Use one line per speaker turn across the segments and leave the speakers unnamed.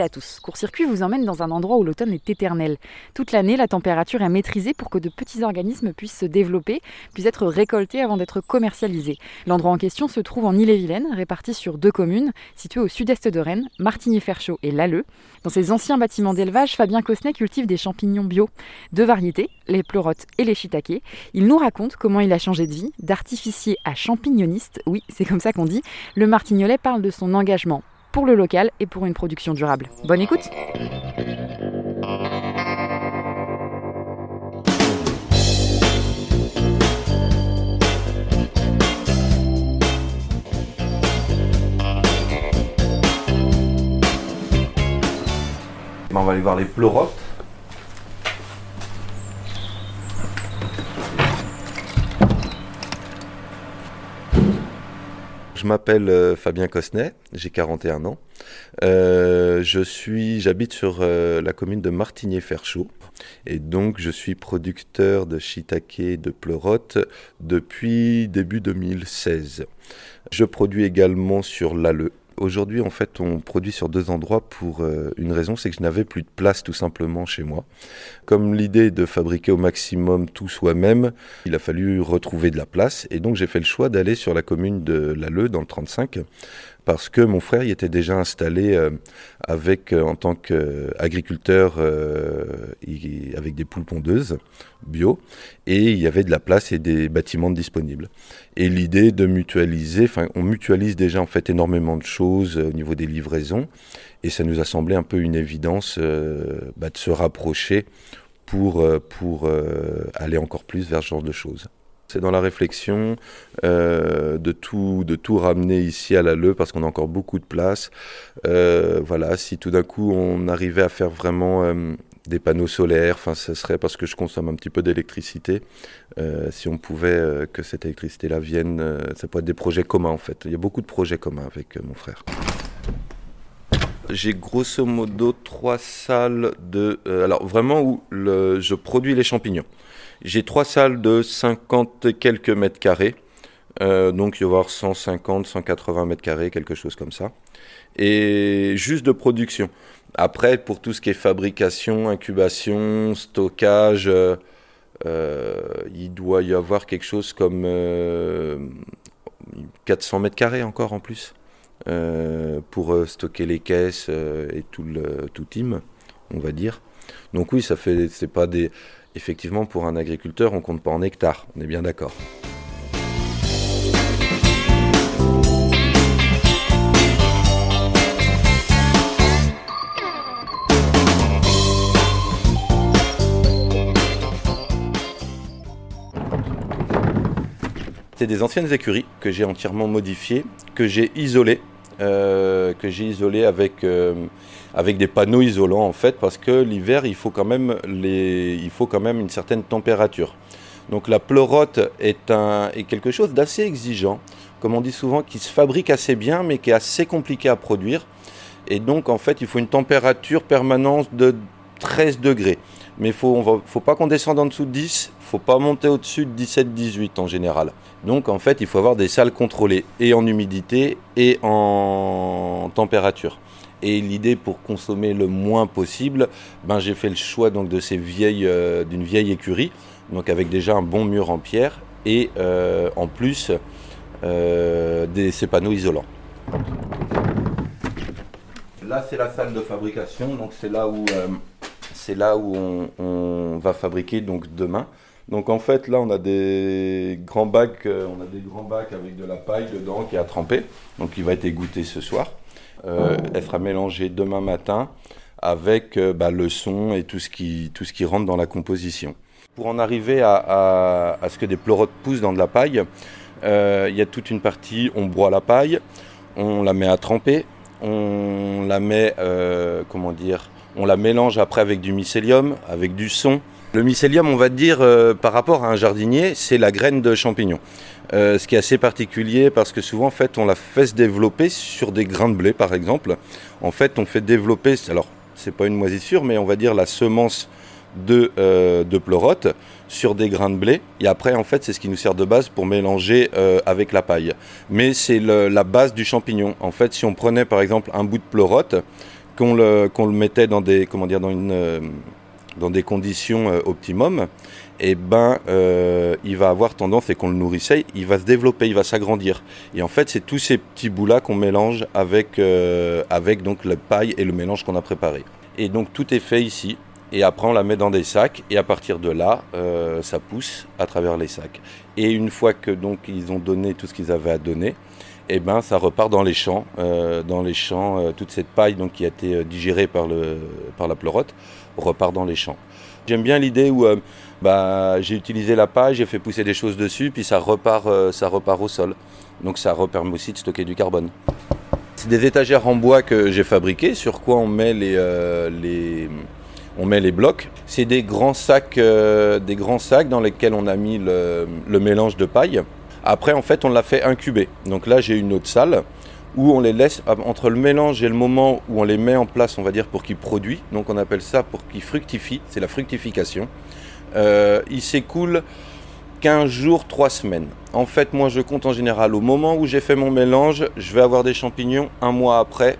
à tous. Court-circuit vous emmène dans un endroit où l'automne est éternel. Toute l'année, la température est maîtrisée pour que de petits organismes puissent se développer, puissent être récoltés avant d'être commercialisés. L'endroit en question se trouve en Ille-et-Vilaine, réparti sur deux communes, situées au sud-est de Rennes, Martigny-Ferchaud et Lalleux. Dans ces anciens bâtiments d'élevage, Fabien Cosnet cultive des champignons bio, deux variétés, les pleurotes et les shiitakes. Il nous raconte comment il a changé de vie, d'artificier à champignoniste, oui, c'est comme ça qu'on dit. Le Martignolet parle de son engagement pour le local et pour une production durable. Bonne écoute
On va aller voir les pleurotes. Je m'appelle euh, Fabien Cosnet, j'ai 41 ans. Euh, je suis, j'habite sur euh, la commune de Martigny-Ferchaud et donc je suis producteur de shiitake de pleurote depuis début 2016. Je produis également sur l'Alleux Aujourd'hui, en fait, on produit sur deux endroits pour euh, une raison, c'est que je n'avais plus de place tout simplement chez moi. Comme l'idée de fabriquer au maximum tout soi-même, il a fallu retrouver de la place et donc j'ai fait le choix d'aller sur la commune de Lalleux dans le 35 parce que mon frère y était déjà installé euh, avec euh, en tant qu'agriculteur avec des poules pondeuses bio et il y avait de la place et des bâtiments disponibles. Et l'idée de mutualiser, on mutualise déjà en fait énormément de choses euh, au niveau des livraisons et ça nous a semblé un peu une évidence euh, bah, de se rapprocher pour, euh, pour aller encore plus vers ce genre de choses. C'est dans la réflexion de, tout, de tout ramener ici à la LE parce qu'on a encore beaucoup de place. voilà, si tout d'un coup on arrivait à faire vraiment des panneaux solaires, enfin ce serait parce que je consomme un petit peu d'électricité. Euh, si on pouvait euh, que cette électricité-là vienne, euh, ça pourrait être des projets communs en fait. Il y a beaucoup de projets communs avec mon frère. J'ai grosso modo trois salles de... alors vraiment où je produis les champignons. J'ai trois salles de 50 et quelques mètres carrés. donc il va y avoir 150, 180 mètres carrés, quelque chose comme ça. Et juste de production. Après, pour tout ce qui est fabrication, incubation, stockage, euh, euh, il doit y avoir quelque chose comme 400 euh, mètres carrés encore en plus pour stocker les caisses et tout le tout team, on va dire. Donc oui, ça fait, c'est pas des, effectivement pour un agriculteur, on compte pas en hectares, on est bien d'accord. des anciennes écuries que j'ai entièrement modifiées, que j'ai isolées, euh, que j'ai avec, euh, avec des panneaux isolants en fait, parce que l'hiver il faut quand même les, il faut quand même une certaine température. Donc la pleurote est quelque chose d'assez exigeant, comme on dit souvent, qui se fabrique assez bien, mais qui est assez compliqué à produire. Et donc en fait, il faut une température permanente de 13 degrés. Mais il ne faut pas qu'on descende en dessous de 10, il ne faut pas monter au-dessus de 17-18 en général. Donc en fait, il faut avoir des salles contrôlées et en humidité et en température. Et l'idée pour consommer le moins possible, ben, j'ai fait le choix donc de ces vieilles, euh, d'une vieille écurie, donc avec déjà un bon mur en pierre et euh, en plus euh, des, ces panneaux isolants. Là, c'est la salle de fabrication, donc c'est là où c'est là où on, va fabriquer donc demain. Donc en fait là on a des grands bacs, euh, on a des grands bacs avec de la paille dedans qui à tremper, donc il va être égoutté ce soir. Euh, elle sera mélangée demain matin avec euh, bah, le son et tout ce, qui, tout ce qui rentre dans la composition. Pour en arriver à, ce que des pleurotes poussent dans de la paille, il y a toute une partie, on broie la paille, on la met à tremper, on la met, comment dire, on la mélange après avec du mycélium, avec du son. Le mycélium, on va dire, euh, par rapport à un jardinier, c'est la graine de champignon. Euh, ce qui est assez particulier parce que souvent, en fait, on la fait se développer sur des grains de blé, par exemple. En fait, on fait développer, alors, c'est pas une moisissure, mais on va dire la semence de, euh, de pleurote sur des grains de blé. Et après, en fait, c'est ce qui nous sert de base pour mélanger avec la paille. Mais c'est la base du champignon. En fait, si on prenait par exemple un bout de pleurote, qu'on le, mettait dans des, comment dire, dans dans des conditions optimum, et eh ben, il va avoir tendance, et qu'on le nourrissait, il va se développer, il va s'agrandir. Et en fait, c'est tous ces petits bouts-là qu'on mélange avec, avec donc la paille et le mélange qu'on a préparé. Et donc tout est fait ici. Et après, on la met dans des sacs. Et à partir de là, euh, ça pousse à travers les sacs. Et une fois que donc ils ont donné tout ce qu'ils avaient à donner, et eh ben, ça repart dans les champs. Euh, dans les champs, euh, toute cette paille donc, qui a été digérée par, le, par la pleurote repart dans les champs. J'aime bien l'idée où bah, j'ai utilisé la paille, j'ai fait pousser des choses dessus, puis ça repart, ça repart au sol. Donc ça permet aussi de stocker du carbone. C'est des étagères en bois que j'ai fabriquées, sur quoi on met les, les on met les blocs. C'est des grands sacs, euh, des grands sacs dans lesquels on a mis le, mélange de paille. Après, en fait, on l'a fait incuber. Donc là, j'ai une autre salle où on les laisse entre le mélange et le moment où on les met en place, on va dire, pour qu'ils produisent. Donc on appelle ça pour qu'ils fructifient. C'est la fructification. Euh, il s'écoule 15 jours, 3 semaines. En fait, moi, je compte en général au moment où j'ai fait mon mélange, je vais avoir des champignons un mois après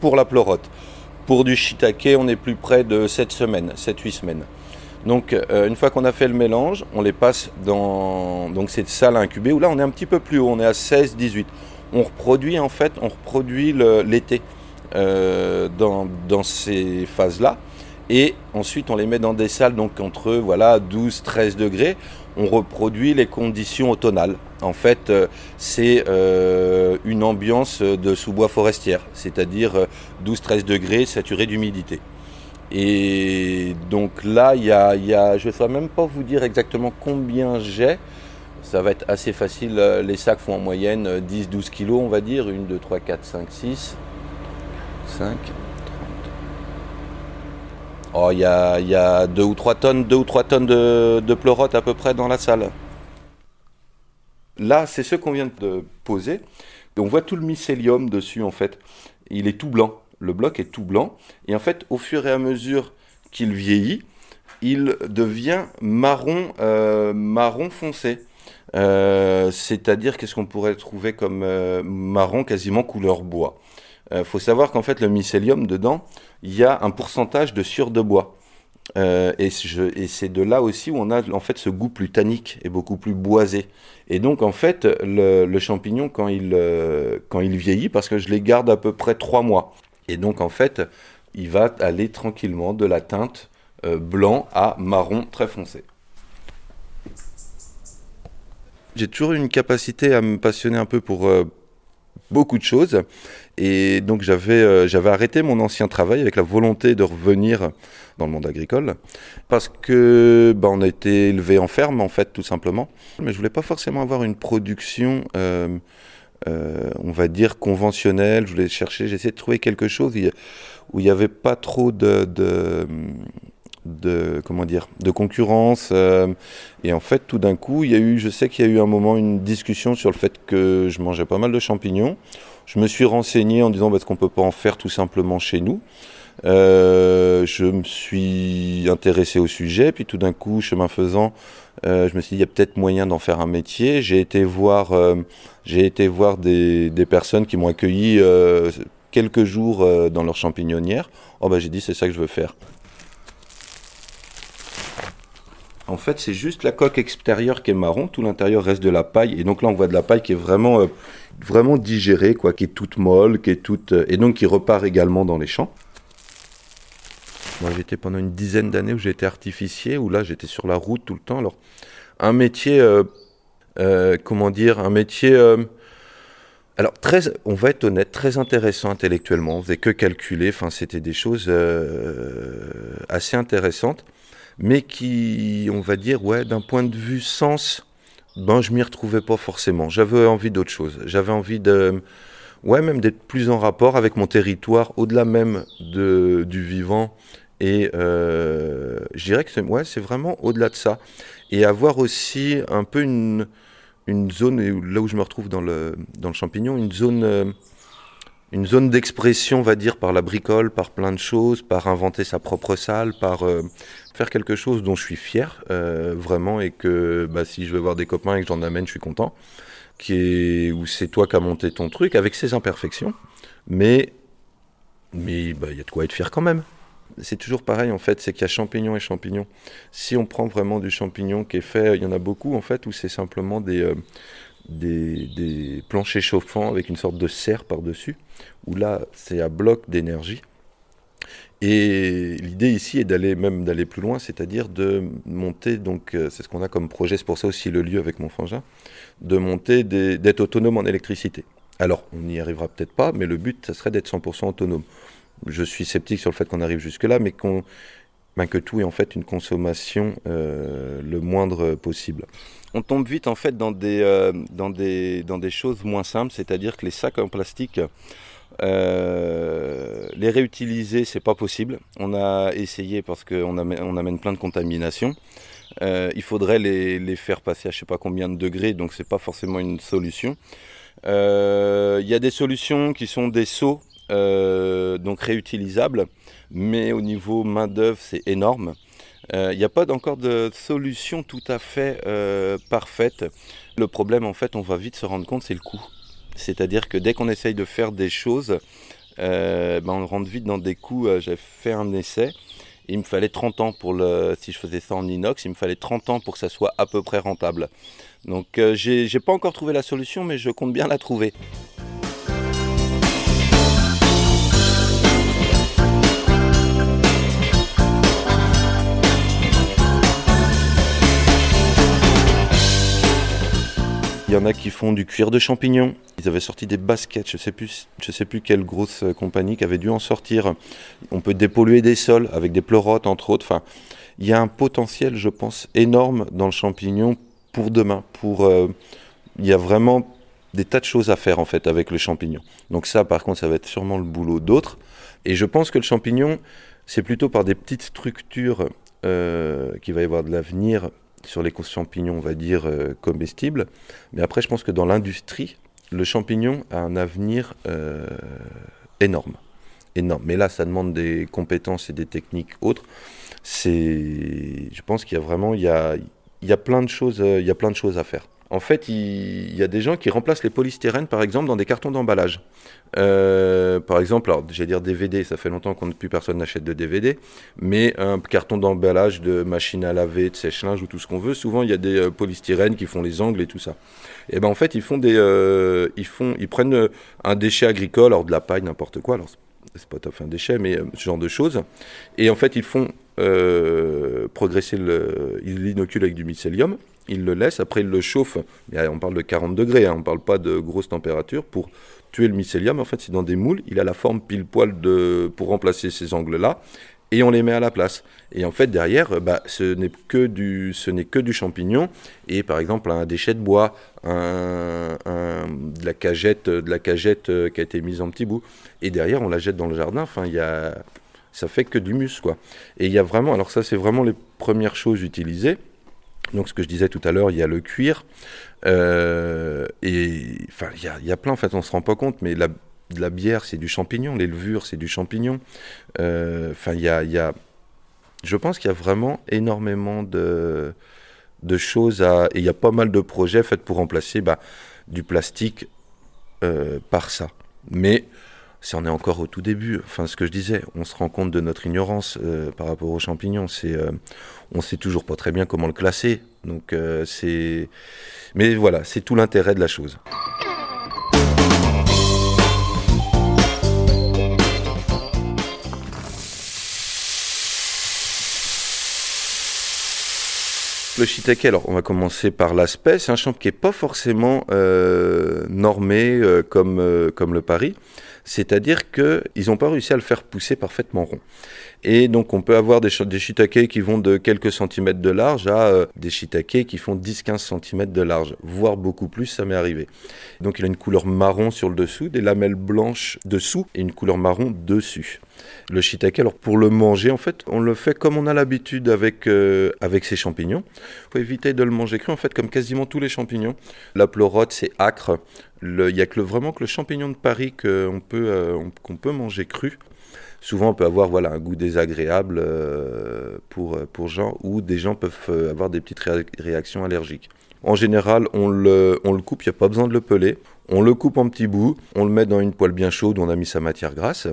pour la pleurote. Pour du shiitake, on est plus près de 7 semaines, 7-8 semaines. Donc euh, une fois qu'on a fait le mélange, on les passe dans cette salle incubée où là on est un petit peu plus haut, on est à 16-18. On reproduit en fait, on reproduit l'été euh, dans, ces phases-là. Et ensuite on les met dans des salles donc entre voilà 12-13 degrés on reproduit les conditions automnales. En fait, euh, c'est une ambiance de sous-bois forestière, c'est-à-dire 12-13 euh, degrés saturé d'humidité. Et donc là, il y a, je ne saurais même pas vous dire exactement combien j'ai. Ça va être assez facile. Les sacs font en moyenne 10-12 kilos, on va dire. 1, 2, 3, 4, 5, 6, 5, Oh, il y a, deux ou trois tonnes, deux ou trois tonnes de, de pleurote à peu près dans la salle. Là, c'est ce qu'on vient de poser. on voit tout le mycélium dessus, en fait. Il est tout blanc. Le bloc est tout blanc. Et en fait, au fur et à mesure qu'il vieillit, il devient marron, euh, marron foncé. Euh, c'est-à-dire, qu'est-ce qu'on pourrait trouver comme euh, marron quasiment couleur bois? Il faut savoir qu'en fait, le mycélium, dedans, il y a un pourcentage de sur de bois. Et, c'est de là aussi où on a en fait ce goût plus tannique et beaucoup plus boisé. Et donc en fait le, champignon quand il, quand il vieillit, parce que je les garde à peu près trois mois, et donc en fait il va aller tranquillement de la teinte blanc à marron très foncé. J'ai toujours eu une capacité à me passionner un peu pour beaucoup de choses et donc j'avais euh, j'avais arrêté mon ancien travail avec la volonté de revenir dans le monde agricole parce que bah, on a été élevé en ferme en fait tout simplement. Mais je voulais pas forcément avoir une production euh, euh, on va dire conventionnelle. Je voulais chercher, j'essayais de trouver quelque chose où il n'y avait pas trop de, de de comment dire de concurrence et en fait tout d'un coup il y a eu je sais qu'il y a eu un moment une discussion sur le fait que je mangeais pas mal de champignons je me suis renseigné en disant parce qu'on peut pas en faire tout simplement chez nous? Euh, je me suis intéressé au sujet, puis tout d'un coup, chemin faisant, euh, je me suis dit il y a peut-être moyen d'en faire un métier. J'ai été voir, euh, j'ai été voir des, des personnes qui m'ont accueilli quelques jours dans leur champignonnière. Oh bah j'ai dit c'est ça que je veux faire. En fait, c'est juste la coque extérieure qui est marron, tout l'intérieur reste de la paille. Et donc là, on voit de la paille qui est vraiment, euh, vraiment digérée, quoi, qui est toute molle, qui est toute, euh, et donc qui repart également dans les champs. Moi, j'étais pendant une dizaine d'années où j'étais artificier, où là, j'étais sur la route tout le temps. Alors, un métier, euh, comment dire, un métier. alors, très, on va être honnête, très intéressant intellectuellement. On faisait que calculer. Enfin, c'était des choses assez intéressantes mais qui, on va dire, ouais, d'un point de vue sens, ben, je m'y retrouvais pas forcément. J'avais envie d'autre chose. J'avais envie de, ouais, même d'être plus en rapport avec mon territoire, au-delà même de, du vivant. Et euh, je dirais que c'est, vraiment au-delà de ça. Et avoir aussi un peu une, zone, là où je me retrouve dans le, dans le champignon, une zone. Euh, une zone d'expression, on va dire, par la bricole, par plein de choses, par inventer sa propre salle, par euh, faire quelque chose dont je suis fier, vraiment, et que bah, si je veux voir des copains et que j'en amène, je suis content. Qui est où c'est toi qui as monté ton truc avec ses imperfections, mais Mais bah, il y a de quoi être fier quand même. C'est toujours pareil en fait, c'est qu'il y a champignons et champignons. Si on prend vraiment du champignon qui est fait, il y en a beaucoup en fait où c'est simplement des, euh, des, des, planchers chauffants avec une sorte de serre par-dessus, où là c'est à bloc d'énergie. Et l'idée ici est d'aller même d'aller plus loin, c'est-à-dire de monter, donc euh, c'est ce qu'on a comme projet, c'est pour ça aussi le lieu avec mon frangin, de monter, d'être autonome en électricité. Alors, on n'y arrivera peut-être pas, mais le but, ça serait d'être 100% autonome. Je suis sceptique sur le fait qu'on arrive jusque-là, mais ben, que tout est en fait une consommation euh, le moindre possible. On tombe vite en fait dans des, euh, dans des, choses moins simples, c'est-à-dire que les sacs en plastique, euh, les réutiliser, c'est pas possible. On a essayé parce qu'on amène, plein de contaminations. Il faudrait les, les, faire passer à je sais pas combien de degrés, donc c'est pas forcément une solution. Il y a des solutions qui sont des seaux, donc réutilisables, mais au niveau main d'œuvre, c'est énorme. Il n'y a pas encore de solution tout à fait parfaite. Le problème, en fait, on va vite se rendre compte, c'est le coût. C'est-à-dire que dès qu'on essaye de faire des choses, euh, ben on rentre vite dans des. Euh, j'ai fait un essai. Il me fallait 30 ans pour le. Si je faisais ça en inox, il me fallait 30 ans pour que ça soit à peu près rentable. Donc euh, j'ai pas encore trouvé la solution, mais je compte bien la trouver. Il y en a qui font du cuir de champignon. Ils avaient sorti des baskets, je ne sais, plus, sais plus quelle grosse compagnie qui avait dû en sortir. On peut dépolluer des sols avec des pleurotes, entre autres. Enfin, il y a un potentiel, je pense, énorme dans le champignon pour demain. Pour, euh, il y a vraiment des tas de choses à faire en fait avec le champignon. Donc ça, par contre, ça va être sûrement le boulot d'autres. Et je pense que le champignon, c'est plutôt par des petites structures euh, qu'il va y avoir de l'avenir sur les champignons, on va dire, euh, comestibles. Mais après, je pense que dans l'industrie, le champignon a un avenir euh, énorme. Énorme. Mais là, ça demande des compétences et des techniques autres. C'est, je pense qu'il y a vraiment, il y a, il y a plein de choses, euh, il y a plein de choses à faire. En fait, il, y a des gens qui remplacent les polystyrènes, par exemple, dans des cartons d'emballage. Euh, par exemple, alors, j'allais dire DVD, ça fait longtemps qu'on plus personne n'achète de DVD, mais un carton d'emballage de machine à laver, de sèche-linge ou tout ce qu'on veut, souvent il y a des euh, polystyrènes qui font les angles et tout ça. Et ben en fait, ils font des, euh, ils font, ils prennent un déchet agricole, alors de la paille, n'importe quoi. Alors c'est pas tout à fait un déchet, mais ce genre de choses. Et en fait, ils font progresser ils l'inoculent avec du mycélium il le laisse, après il le chauffe, on parle de 40 degrés, hein, on ne parle pas de grosse température, pour tuer le mycélium. En fait, c'est dans des moules, il a la forme pile poil de, pour remplacer ces angles-là, et on les met à la place. Et en fait, derrière, bah, ce n'est que, du, que du champignon, et par exemple un déchet de bois, un, de, la cagette, de la cagette euh, qui a été mise en petits bouts, et derrière, on la jette dans le jardin. Enfin, il y a, ça fait que du mus, quoi. Et il y a vraiment, alors ça, c'est vraiment les premières choses utilisées. Donc ce que je disais tout à l'heure, il y a le cuir. Euh, et enfin, il y a, y a, plein, en fait, on se rend pas compte, mais la, la bière, c'est du champignon, les levures, c'est du champignon. Euh, enfin, il y a, y a, je pense qu'il y a vraiment énormément de, de choses à. Et il y a pas mal de projets faits pour remplacer bah, du plastique euh, par ça. Mais si on est encore au tout début. Enfin, ce que je disais, on se rend compte de notre ignorance euh, par rapport aux champignons. C'est, euh, on sait toujours pas très bien comment le classer. Donc, euh, c'est, mais voilà, c'est tout l'intérêt de la chose. Le shiitake, alors on va commencer par l'aspect. C'est un champ qui n'est pas forcément normé comme, comme le Paris c'est-à-dire qu'ils n'ont pas réussi à le faire pousser parfaitement rond. Et donc on peut avoir des, des qui vont de quelques centimètres de large à euh, des shiitakes qui font 10-15 centimètres de large, voire beaucoup plus, ça m'est arrivé. Donc il a une couleur marron sur le dessous, des lamelles blanches dessous et une couleur marron dessus. Le shiitake, alors pour le manger, en fait, on le fait comme on a l'habitude avec, euh, avec ces champignons. Il faut éviter de le manger cru, en fait, comme quasiment tous les champignons. La pleurote, c'est acre. Il n'y a que vraiment que le champignon de Paris qu'on peut, euh, qu'on peut manger cru souvent on peut avoir voilà, un goût désagréable euh, pour, pour gens ou des gens peuvent avoir des petites réactions allergiques. En général, on le, on le coupe, il n'y a pas besoin de le peler. On le coupe en petits bouts, on le met dans une poêle bien chaude on a mis sa matière grasse.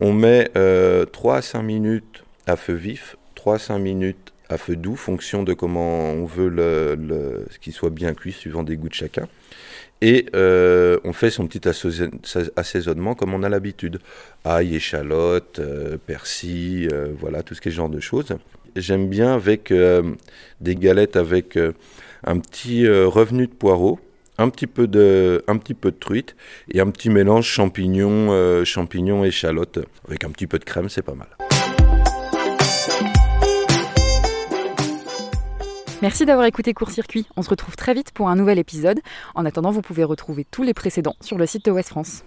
On met 3 euh, à 5 minutes à feu vif, 3 à 5 minutes à feu doux, fonction de comment on veut qu'il soit bien cuit, suivant des goûts de chacun. Et euh, on fait son petit assaisonnement comme on a l'habitude. Ail, échalote, euh, persil, voilà, tout ce genre de choses. J'aime bien avec des galettes avec un petit revenu de poireau un petit peu de, un petit peu de truite et un petit mélange champignons, euh, champignons et chalotte avec un petit peu de crème, c'est pas mal.
Merci d'avoir écouté Court Circuit. On se retrouve très vite pour un nouvel épisode. En attendant, vous pouvez retrouver tous les précédents sur le site de West France.